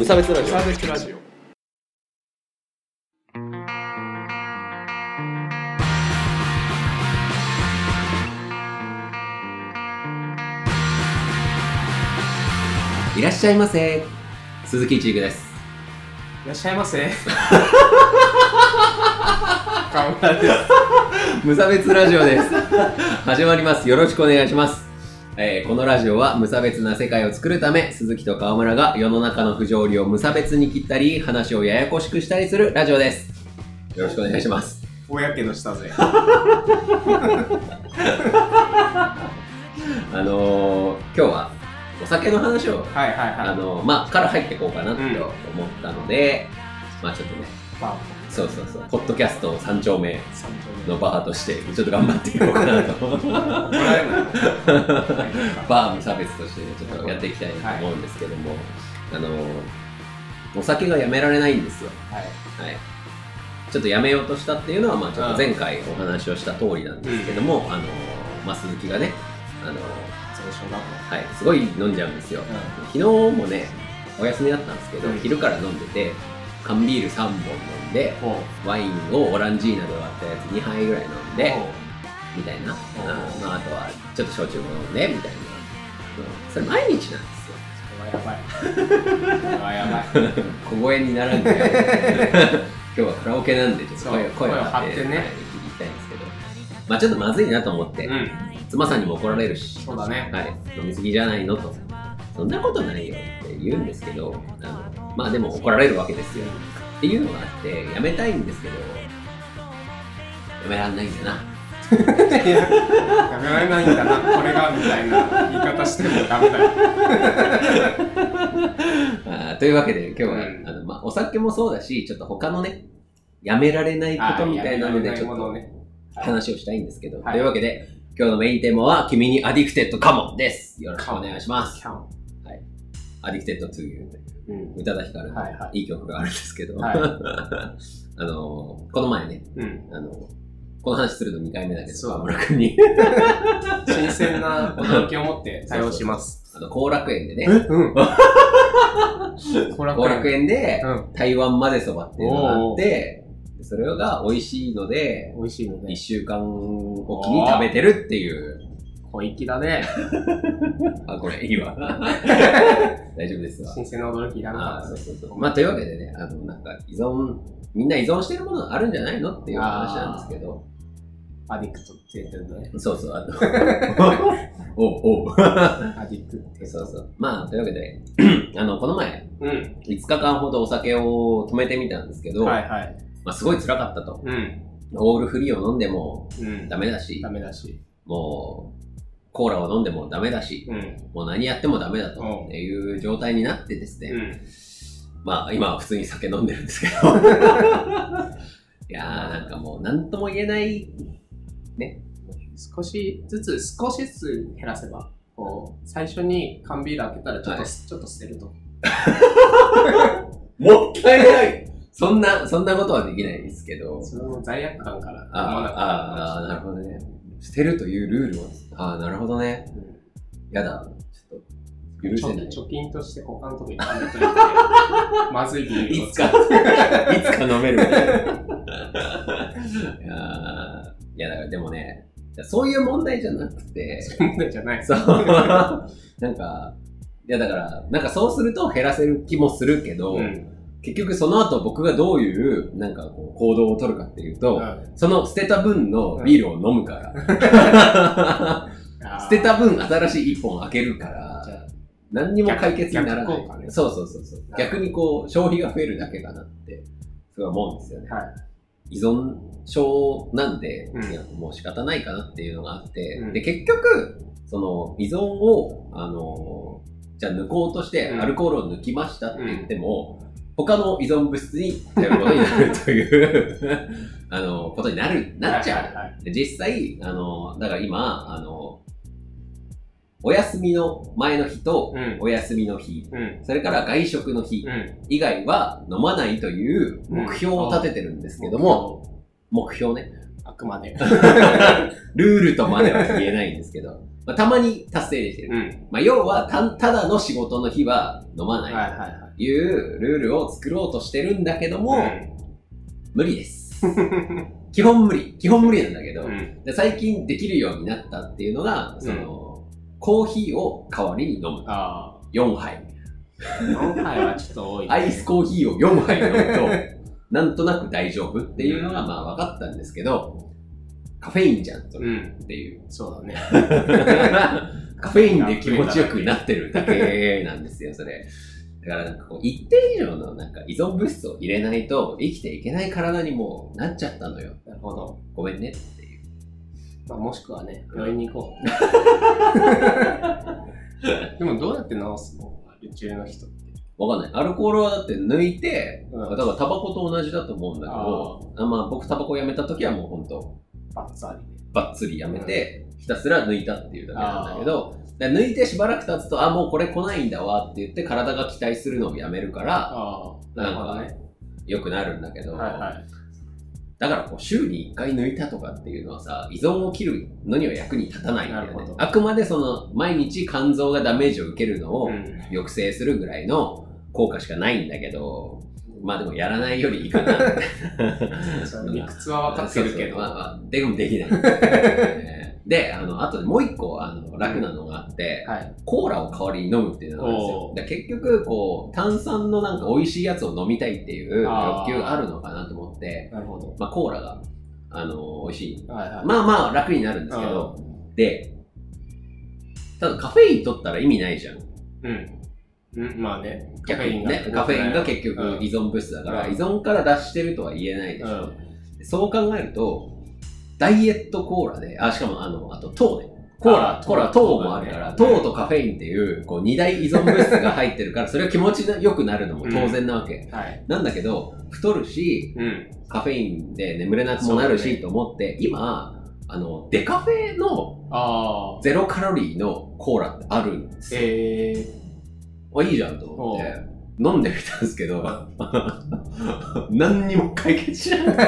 無差別ラジオ。サーベスラジオ。いらっしゃいませ。鈴木一育です。いらっしゃいませ。川村です。無差別ラジオです。始まります。よろしくお願いします、えーこのラジオは無差別な世界を作るため鈴木と川村が世の中の不条理を無差別に切ったり話をややこしくしたりするラジオです。よろしくお願いします。大やけどしたぜあのー、今日はお酒の話をはいはいあはい。のまあから入っていこうかなって思ったので、まあちょっとね。バそうそうそう。ポッドキャスト三丁目。ー三丁のバーとしてちょっと頑張っていこうかなと。バー無差別としてねちょっとやっていきたいなと思うんですけども、あのお酒がやめられないんですよ。はい。はい。ちょっとやめようとしたっていうのはまあちょっと前回お話をした通りなんですけども、あのまあ鈴木がねあのはいすごい飲んじゃうんですよ、昨日もねお休みだったんですけど、うん。昼から飲んでて缶ビール3本飲んでほワインをオランジーナで割ったやつ2杯ぐらい飲んで、みたいな、んあまあ、あとはちょっと焼酎も飲んでみたいな、うん。それ毎日なんですよ。それはやばい。それはやばい。小声にならんで。今日はカラオケなんでちょっと声を張って声を張ってね。はい言いたいんですけど。まあちょっとまずいなと思って、うん。妻さんにも怒られるし、そうだね。はい、飲みすぎじゃないのと。そんなことないよって言うんですけどあのまあでも怒られるわけですよっていうのがあってやめたいんですけどやめらんないんだな。やめられないんだな。これがみたいな言い方してもダメだよ。というわけで今日は、うん。あのまあ、お酒もそうだしちょっと他のねやめられないことみたいなのでちょっと話をしたいんですけど、はい。というわけで今日のメインテーマは君に Addicted かもです。よろしくお願いします。キャン。 Addicted To You といううん宇多田ヒカルいはい。いい曲があるんですけど、はい。あのこの前ねうん。あのこの話するの2回目だけどそう。川村君に。新鮮な驚きを持って対応します。あの後楽園でね。うん。後後楽園でうん。台湾までそばっていうのがあってそれが美味しいので美味しいの1ね週間おきに食べてるっていう小粋だね。あこれいいわ大丈夫ですわ。新鮮な驚きいらなあかった。ねそうそうそう。まあというわけでねあのなんか依存みんな依存してるものがあるんじゃないのっていう話なんですけど。アディクトって言ってるのね。そうそうあと おうおう。アディクってそうそう。まあというわけで あのこの前うん。5日間ほどお酒を止めてみたんですけど、はいはい。まあ、すごい辛かったと。うん。オールフリーを飲んでもうん。ダメだし。ダメだし。もうコーラを飲んでもダメだしうん。もう何やってもダメだという状態になってですね、うん。まあ今は普通に酒飲んでるんですけど。いやーなんかもう何とも言えない少しずつ少しずつ減らせばこう最初に缶ビール開けたらちょっと、はい。ちょっと捨てると。もったいない。そんな、そんなことはできないですけど。それも罪悪感からああ、ああ、なるほどね。捨てるというルールを。ああ、なるほどね。やだ。ちょっと、許せない。貯金として他のとこに貯めといてまずいビールを。いつか、いつか飲める いやー。いや、だからでもね、そういう問題じゃなくて、問題じゃない。そう、なんか、いやだから、なんかそうすると減らせる気もするけど、うん結局その後僕がどういう、なんかこう行動を取るかっていうと、その捨てた分のビールを飲むから。捨てた分新しい一本開けるから何にも解決にならない。ね。そうそうそうそう。逆にこう消費が増えるだけかなって、すごい思うんですよね。はい。依存症なんで、うん。いやもう仕方ないかなっていうのがあって、うん。で、結局、その依存を、あの、じゃあ抜こうとしてうん。アルコールを抜きましたって言っても、他の依存物質に頼ることになるという、あの、ことになる、なっちゃう。はいはいはいで実際、あの、だから今、あの、お休みの前の日とうんお休みの日、うんそれから外食の日うん以外は飲まないという目標を立ててるんですけども、目標ね。あくまで。ルールとまでは言えないんですけど、まあ、たまに達成できてる。うん。まあ、要はた、ただの仕事の日は飲まないはいはいはい。というルールを作ろうとしてるんだけども、無理です。基本無理。基本無理なんだけど、うん。で最近できるようになったっていうのが、その、コーヒーを代わりに飲む。あ4杯。あ。4杯はちょっと多い、アイスコーヒーを4杯飲むと、なんとなく大丈夫っていうのがまあ分かったんですけど、カフェインじゃん、それうん。っていう。そうだね。カフェインで気持ちよくなってるだけなんですよ、それ。だからなんかこう一定以上のなんか依存物質を入れないと生きていけない体にもうなっちゃったのよ。なるほど。ごめんねっていう。まあ、もしくはね、病院に行こう。でもどうやって治すの？アル中の人って。わかんない。アルコールはだって抜いて、うんだからタバコと同じだと思うんだけど、あまあ僕タバコやめた時はもうほんとバッツありで。バッツリやめて、ひたすら抜いたっていうだけなんだけど、で抜いてしばらく経つと、あ、もうこれ来ないんだわって言って体が期待するのをやめるから。なんかね。良くなるんだけど、はいはい。だからこう週に1回抜いたとかっていうのはさ、依存を切るのには役に立たないんだよねあくまでその毎日肝臓がダメージを受けるのをうん。抑制するぐらいの効果しかないんだけど、まあでもやらないよりいいかな。理屈は分かってるけど。まあまあ、でもできない。で、あの、あともう一個、あの、楽なのがあって、はい。コーラを代わりに飲むっていうのがあるんですよ結局、こう、炭酸のなんか美味しいやつを飲みたいっていう欲求があるのかなと思って、なるほど。まあコーラが、あの、美味しい。はいはい。まあまあ楽になるんですけど、で、ただカフェイン取ったら意味ないじゃん。うん。うん、まあね。カフ逆にね、カフェインが結局依存物質だから、うん依存から脱してるとは言えないでしょ。うん。そう考えると、ダイエットコーラで、あ、しかもあの、あと糖ね。コーラコーラ、糖糖もあるから、糖とカフェインっていう、こう、二大依存物質が入ってるから、それは気持ちが良くなるのも当然なわけ。はい。なんだけど、太るし、うん。カフェインで眠れなくもなるし、ねと思って、今、あの、デカフェの。ゼロカロリーのコーラってあるんですよ。ええあ、いいじゃんと思って、飲んでみたんですけど、何にも解決しなくて。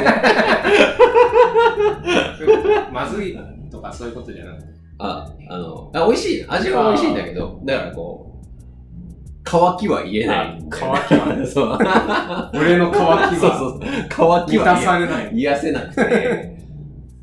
ー。まずいとかそういうことじゃなくて。あ、あの、あ美味しい。味は美味しいんだけど、だからこう、乾きは言えない乾きはねそう。俺の乾きそうはそう。乾き満たは言されない。え癒せなくて。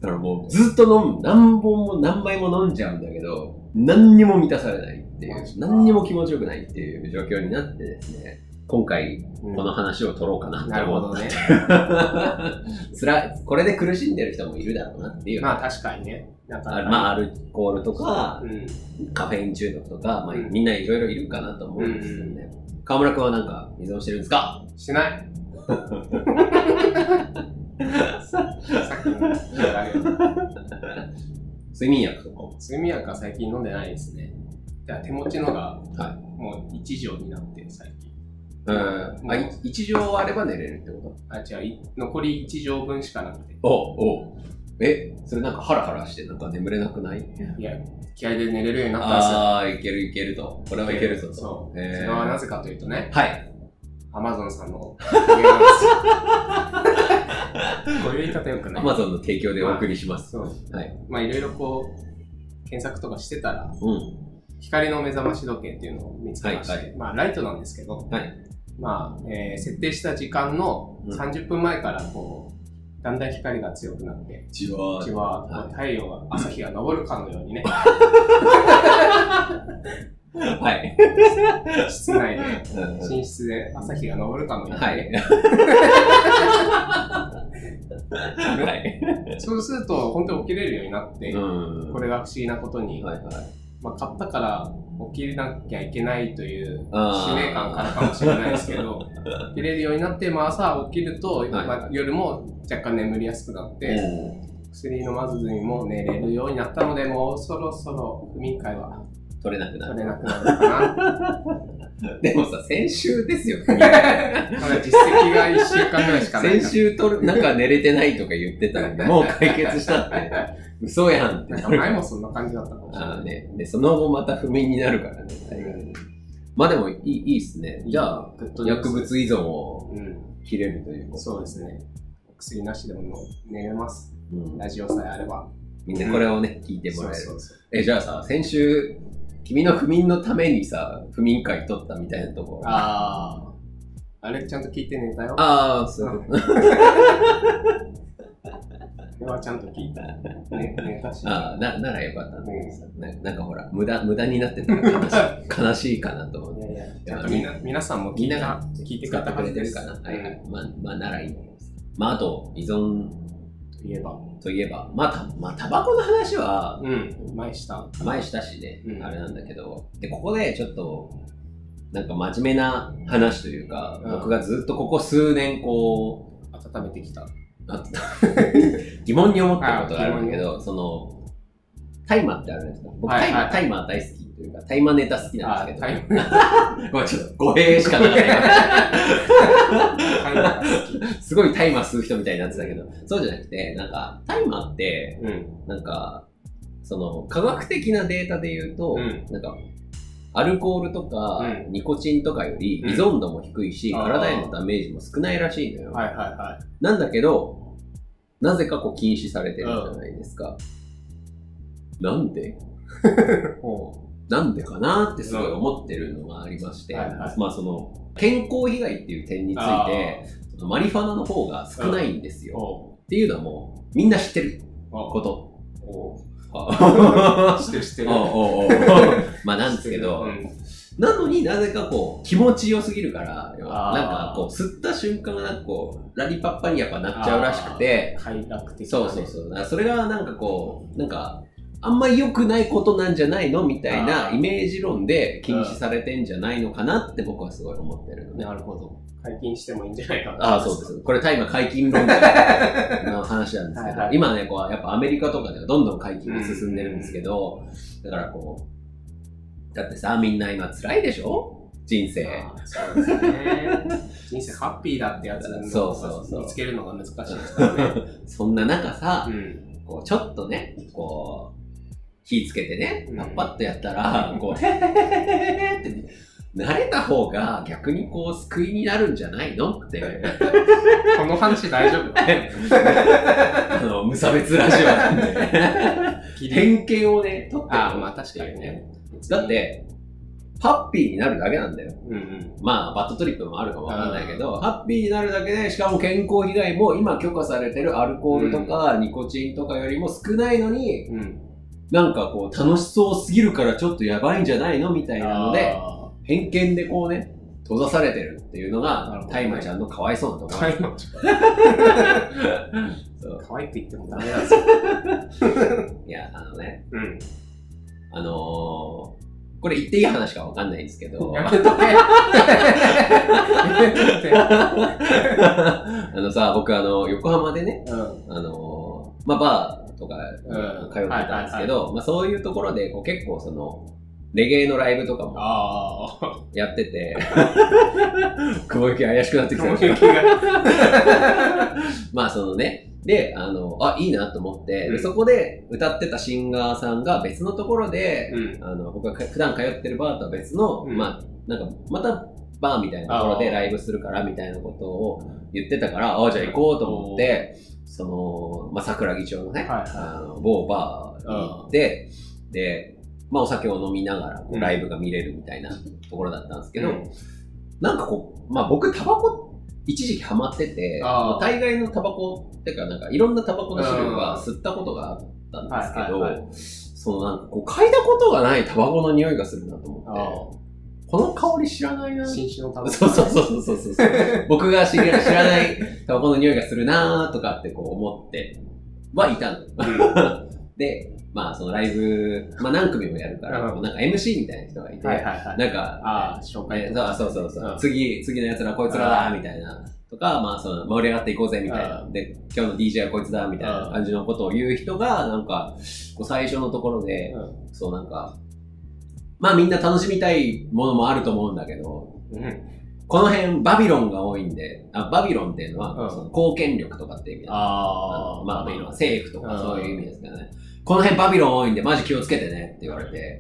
だからもうずっと飲む。何本も何杯も飲んじゃうんだけど、何にも満たされないっていう何にも気持ちよくないっていう状況になってですね。今回、うんこの話を取ろうかななるほどね。た。つらい、これで苦しんでる人もいるだろうなっていう。まあ確かにね。なんかあまあ、アルコールとか、うん。カフェイン中毒とか、まあ、うんみんないろいろいるかなと思うんですけどね。河村君はなんか依存してるんですか？しない。睡眠薬とかも。睡眠薬は最近飲んでないですね。じゃあ手持ちのが、はもう1錠になって最近。うん。あ、い一錠あれば寝れるってこあ、違う、い残り1錠分しかなくて。とおおえ、それなんかハラハラしてなんか眠れなくない？いや、気合で寝れるようになったんですよ。ああ、いけるいけると。これはいけるぞと。そう。それはなぜかというとね、はい。アマゾンさんのおかげなんですよ。こういう言い方よくない。アマゾンの提供でお送りします。そう。はい。まあいろいろこう、検索とかしてたら、うん。光の目覚まし時計っていうのを見つけまして、はいはまあライトなんですけど、はいまあ、えー設定した時間のうん30分前からこう、だんだん光が強くなって、じわうちははい太陽が、朝日が昇るかのようにね、はい。室内で、うん寝室で朝日が昇るかのようにはね、い。はい。そうすると本当に起きれるようになって、うん。これが不思議なことに、はいはい。まあ、買ったから起きなきゃいけないという使命感からかもしれないですけど、起きれるようになって、まあ、朝起きると、はいまあ、夜も若干眠りやすくなって、薬飲まずにも寝れるようになったので、もうそろそろ不眠会は取れなくなる。取れなくなるのかな。でもさ、先週ですよ。まだ実績が1週間ぐらいしかない先週とる、なんか寝れてないとか言ってたのに、もう解決したって。嘘やんって前もそんな感じだったかもしれない。ね。で、その後また不眠になるからね。まあでもいい、いいっすね。じゃあ、薬物依存をうん、切れるということ。そうですね。薬なしでも寝れます。うんラジオさえあれば。みんなこれをね、聞いてもらえる。そうそうそうえ、じゃあさ、先週、君の不眠のためにさ、不眠会取ったみたいなとこ。ああ。あれ、ちゃんと聞いて寝たよ。あー、そういうこと。これはちゃんと聞いた。ね。あーなならよかったんだけどさ、ななんかほら、無駄、無駄になってたら悲しい悲しいかなと思って。いやいや、みんな、皆さんも聞いたみんなが、聞いてくれてるかな。はいはい。うんまあ、まあ、ならいいんだけどさ。まあ、あと、依存といえば。といえば、まあ、た、まあ、タバコの話は、うん、前した。前したしね、うんあれなんだけど、で、ここでちょっと、なんか真面目な話というか、うん僕がずっとここ数年こう、温めてきた。あ 疑問に思ってることがあるんだけど、その、タイマーってあるじゃないですか。僕、はいはいタイマー、タイマー大好きというか、タイマーネタ好きなんですけど、ごめん、ちょっと語弊しかなかった。すごいタイマー吸う人みたいになってたけど、そうじゃなくて、なんか、タイマーって、うん。なんか、その、科学的なデータで言うと、うん。なんか、アルコールとか、うんニコチンとかよりうん依存度も低いし、あー体へのダメージも少ないらしいのよ。はいはいはなんだけど、なぜかこう禁止されてるじゃないですか。なんで？い。ほなんでかなってすごい思ってるのがありまして、はいはいまあその、健康被害っていう点について、マリファナの方が少ないんですう。よ。ほっていうのはもう、みんな知ってること。あ。う。知ってる。知ってる。まあなんですけど、うん。なのになぜかこう気持ちよすぎるから、なんかこう吸った瞬間がなんかこうラリパッパにやっぱなっちゃうらしくて、快楽的な。そうそうそう。それがなんかこう、なんか、あんま良くないことなんじゃないのみたいなイメージ論で禁止されてんじゃないのかなって僕はすごい思ってるのね。なるほど。解禁してもいいんじゃないかな。ああ、そうです。これ大麻解禁論者の話なんですけど、はいはい今ね、こう、やっぱアメリカとかではどんどん解禁が進んでるんですけど、だからこう、だってさ、みんな今辛いでしょ？人生。そうですね。人生ハッピーだってやつそうそうそう見つけるのが難しいですからね。そんな中さ、うん。こう、ちょっとね、こう、火つけてねう、ん。パッパッとやったら、こう、へへへへへって、慣れた方が逆にこう、救いになるんじゃないの？って、この話大丈夫？あの、無差別ラジオなんで、偏見をね、取ってあーまあ確かにね。だっ、て、ハッピーになるだけなんだよ。うんうん。まあ、バッドトリップもあるかもわかんないけど、ハッピーになるだけで、しかも健康被害も今許可されてるアルコールとか、ニコチンとかよりも少ないのに、うん。なんかこう、楽しそうすぎるからちょっとやばいんじゃないのみたいなので、あ偏見でこうね、閉ざされてるっていうのがタイマちゃんのかわいそうなとこー、ろ可愛いのそう可愛いって言ってもダメなんですよ。いや、あのね、うん。あのー、これ言っていい話かわかんないんですけど、やめとけ。あのさ、僕あの、横浜でね、うん。あのー、まあ、バーとかうん。通ってたんですけど、まあ、そういうところでこう結構その、レゲエのライブとかもああ。やってて、雲行き怪しくなってきた。雲行きが。まあそのね、で、あの、あ、いいなと思って、うん。でそこで歌ってたシンガーさんが別のところで、うん。あの、僕が普段通ってるバーとは別の、うん。まあ、なんか、またバーみたいなところでライブするからみたいなことを言ってたから、あじゃあ行こうと思って、その、まあ、桜木町のね、はい。はいあの某バーに行って、で、まあ、お酒を飲みながらこううん。ライブが見れるみたいなところだったんですけど、うん。なんかこう、まあ僕タバコ一時期ハマってて、あー。大概のタバコっていうかなんかいろんなタバコの種類は吸ったことがあったんですけど、そのなんかこう嗅いだことがないタバコの匂いがするなと思って、あこの香り知らないなあ。新種のタバコ。そうそうそうそうそう。僕が知ら知らないタバコの匂いがするなとかってこう思ってはいたの。で、まあそのライブ、まあ何組もやるから、うんなんか MC みたいな人がいて、はいはいはい。なんか、ああ、紹介そうそうそう次、次の奴らこいつらだみたいな。とか、まあ、その、盛り上がっていこうぜみたいな。うで、今日の DJ はこいつだみたいな感じのことを言う人が、なんか、こう最初のところで、うそうなんか、まあみんな楽しみたいものもあると思うんだけど、ん。この辺バビロンが多いんで、あバビロンっていうのは、うんその貢献力とかっていう意味なんでああ、まあ、まあ、政府とかうんそういう意味ですからね。この辺バビロン多いんで、マジ気をつけてねって言われて、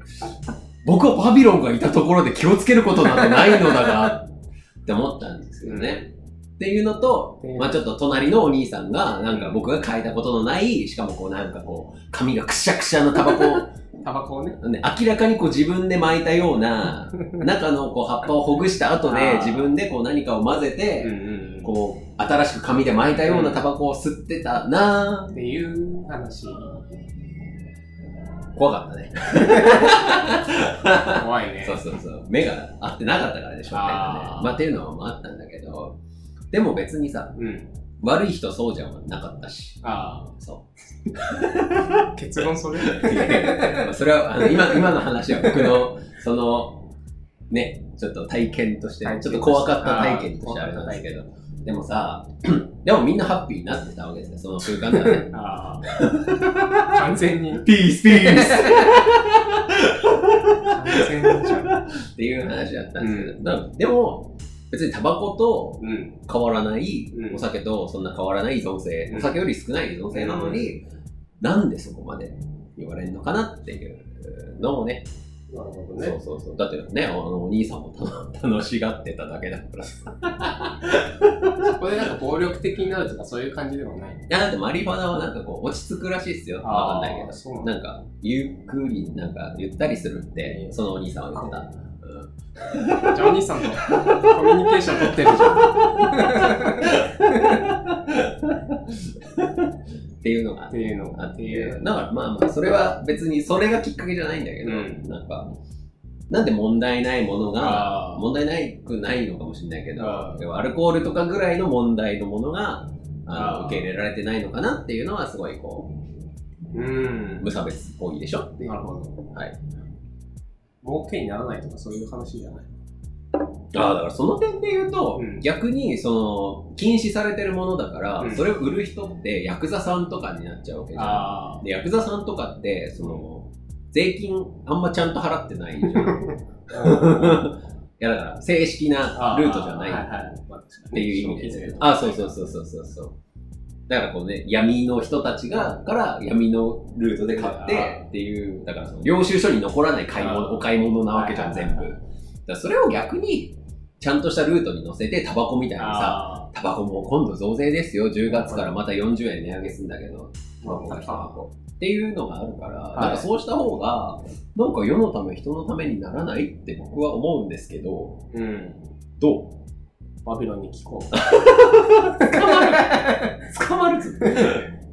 僕はバビロンがいたところで気をつけることなんてないのだが、って思ったんですけどね。っていうのとで、まあちょっと隣のお兄さんが、なんか僕が嗅いだことのない、しかもこうなんかこう、髪がくしゃくしゃのタバコを、タバコをね。ね、明らかにこう自分で巻いたような、中のこう葉っぱをほぐした後で自分でこう何かを混ぜて、こう、新しく紙で巻いたようなタバコを吸ってたなっていう話。ぁ。怖かったね。怖いね。そうそうそう。目が合ってなかったからね、商店がね。まあっていうのもあったんだけど、でも別にさ、うん。悪い人そうじゃなかったし。あそあ。結論それ？それは、あの今、今の話は僕の、その、ね、ちょっと体験として、ちょっと怖かった体験としてあれなんですけど、でもさ、でもみんなハッピーになってたわけですよ、その空間ではね。ああ。完全に。ピースピース完全にじゃん。っていう話だったんですけど、だからでも、別にタバコとうん。変わらない、うんお酒とそんな変わらない依存性、うんお酒より少ない依存性なのに、なんでそこまで言われるのかなっていうのをね、なるほどね。そうそうそう。だってね、あの、お兄さんも楽楽しがってただけだからさ。そこでなんか暴力的になるとかそういう感じではない。いや、だってマリファナはなんかこう、落ち着くらしいっすよ。わかんないけど。なんか、ゆっくり、なんか、ゆったりするって、そのお兄さんは言ってた。うんじゃあお兄さんとコミュニケーション取ってるじゃん。っていうのがっていうのが。あっっていう。だからまあまあ、それは別にそれがきっかけじゃないんだけど、うんなんか、なんで問題ないものが問題ないくないのかもしれないけどあ、ー要はアルコールとかぐらいの問題のものが、あの受け入れられてないのかなっていうのはすごいこうう、ん。無差別っぽいでしょっていう。なるほど。はい。儲けにならないとかそういう話じゃない。ああ、だからその点で言うと、うん逆にその、禁止されてるものだから、うんそれを売る人ってヤクザさんとかになっちゃうわけじゃん。あで、ヤクザさんとかって、その、税金あんまちゃんと払ってないじゃん。あ。いやだから、正式なルートじゃないっていう意味で、消費税とかあ、そうそうそうそうそうそう。だからこうね、闇の人たちが、から闇のルートで買ってっていう、だからその領収書に残らない買い物、お買い物なわけじゃん、全部。だそれを逆に、ちゃんとしたルートに乗せて、タバコみたいにさ、あタバコも今度増税ですよ、10月からまた40円値上げするんだけど、タバコタバコ。っていうのがあるから、いなんかそうした方が、なんか世のため、人のためにならないって僕は思うんですけど、ーうん。どう？バビロンに聞こう。捕まるっつって。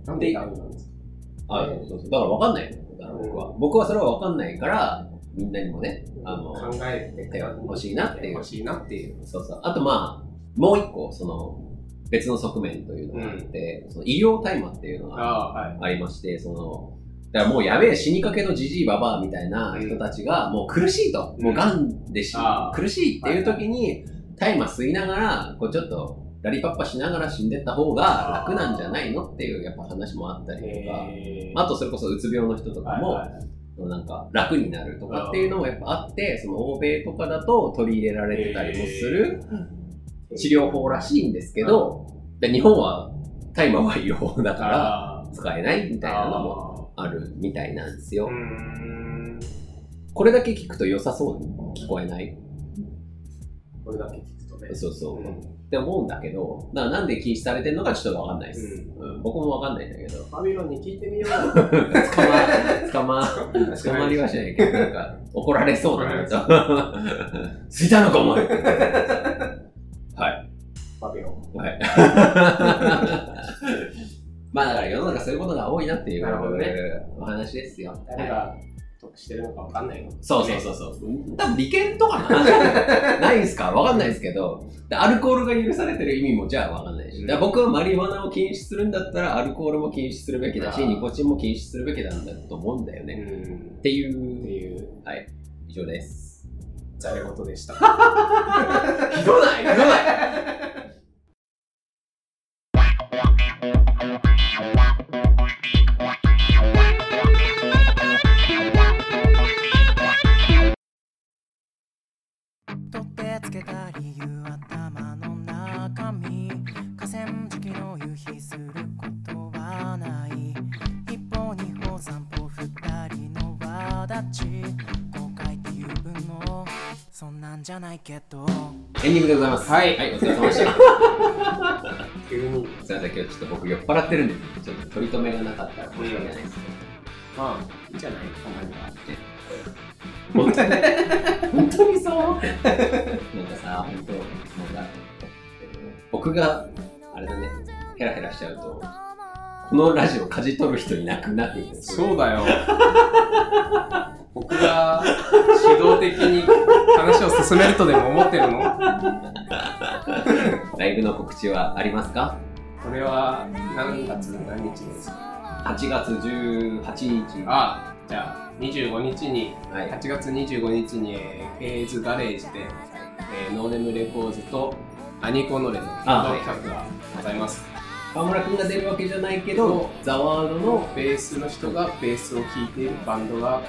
なんでバビロンですか？あ、そうそう。だから分かんないの。だから僕は。僕はそれは分かんないから、みんなにもね、あの、考えて手が欲しいなっていう欲しいなっていう。そうそう。あとまあ、もう一個、その、別の側面というのがあって、その医療大麻っていうのがありまして、その、だからもうやべえ死にかけのじじいばばあみたいな人たちがもう苦しいと、うんもう癌でし、苦しいっていう時に大麻吸いながら、こうちょっとラリパッパしながら死んでった方が楽なんじゃないのっていうやっぱ話もあったりとか、えあとそれこそうつ病の人とかも、はいはいなんか楽になるとかっていうのもやっぱあって、その欧米とかだと取り入れられてたりもする治療法らしいんですけど、で日本は大麻は違法だからあ使えないみーたいなのもあるみたいなんですよ。これだけ聞くと良さそうに聞こえないこれだけ聞くとね。そうそう。うんって思うんだけど、だからなんで禁止されてるのかちょっとわかんないです。うん僕もわかんないんだけど。バビロンに聞いてみよう。捕ま、捕ま、捕ま りはしないけど、なんか怒られそうだなと。ついたのかお前はい。バビロン。はい。まあだから世の中そういうことが多いなっていうお話ですよ。誰が得してるのかわかんないの。そうそうそうそう。多分利権とかの話じゃないんすかわかんないですけど、でアルコールが許されてる意味もじゃあわかんないし、僕はマリファナを禁止するんだったらアルコールも禁止するべきだし、ニコチンも禁止するべきなんだと思うんだよね。うん。っていってう、いう、はい、以上です。ざれ事でした。ひどないひどない三歩二人の輪立ち後悔っていうのそんなんじゃないけどエンディングでございます。はいはい、お疲れ様でした。急に。すいません、今日ちょっと僕酔っ払ってるんで、ちょっと取り留めがなかったら申し訳ないですけまあ、いいんじゃないたまには。ど。本当に？本当にそう？なんかさ、本当なんか、僕が、あれだね、ヘラヘラしちゃうと、このラジオ舵取る人いなくなるんですよ。そうだよ。僕が主導的に話を進めるとでも思ってるの？ライブの告知はありますか？これは何月何日ですか ?8 月18日。あ、じゃあ25日に、はい。8月25日に、えー、フェーズガレージで、えーノーネムレコーズとアニコノレの企画がございます。川村くんが出るわけじゃないけど、ザワードの、ベースの人がベースを弾いているバンドが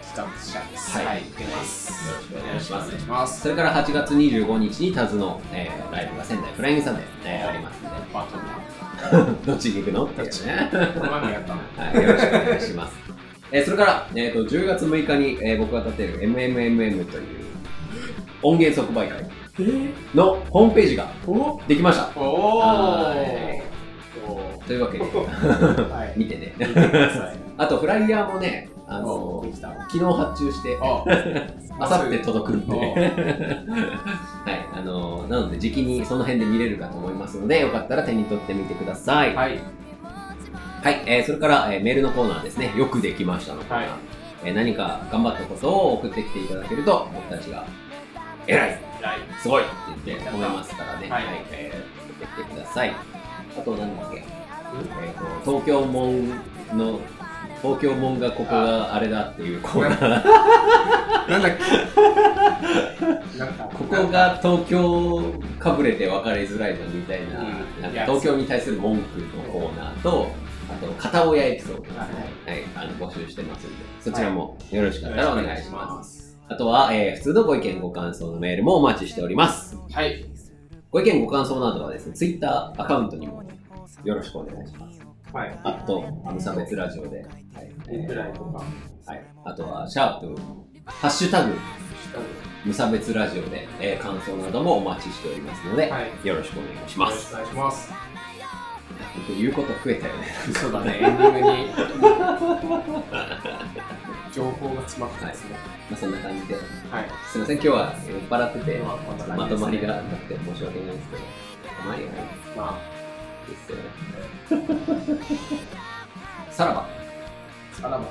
企画者です。はい出ます。よろしくお願いしますます。それから8月25日にタズの、えーライブが仙台フライングサンデー、えーありますので、バトルどっちに行くのっていうね。この前もやったの？はい、よろしくお願いします。えーそれから、えー、と10月6日に、えー僕が立てる MMMM という音源即売会のホームページがお？できました。おはいおというわけで、はい。見てね。見てください。あと、フライヤーもね、ああの。昨日発注して、あ、あさって届くんで、おはい、あのなので、時期にその辺で見れるかと思いますので、よかったら手に取ってみてください。はい、はい。えーそれから、えーメールのコーナーですね、よくできましたのコーナー。はいえー何か頑張ったことを送ってきていただけると、僕たちが、偉いはい。すごいって言って思いますからね、はいえー送ってきてください。あと、なんだっけ、東京門の、東京門がここがあれだっていうコーナー。なんだっけ？ここが東京かぶれて分かりづらいのみたいな,、うんな東京に対する文句のコーナーと、あと片親エピソードですね、はいはい、あの募集してますんで、そちらもよろしかったらお願いします。す。あとは、えー普通のご意見ご感想のメールもお待ちしております。はい。ご意見ご感想などはですね、Twitter アカウントにもよろしくお願いします。はい。あと、無差別ラジオで、はいインプライとか、はい、あとは、シャープ、ハッシュタグ、無差別ラジオで、えー感想などもお待ちしておりますので、はい。よろしくお願いします。お願いします。僕言うこと増えたよね。そうだね、エンディングに情報が詰まってますね。まあそんな感じで、はい。すみません、今日は酔っ払ってて、まとまりがなくて申し訳ないですけど、たまにはね、まですよ。ね さらば。さらば。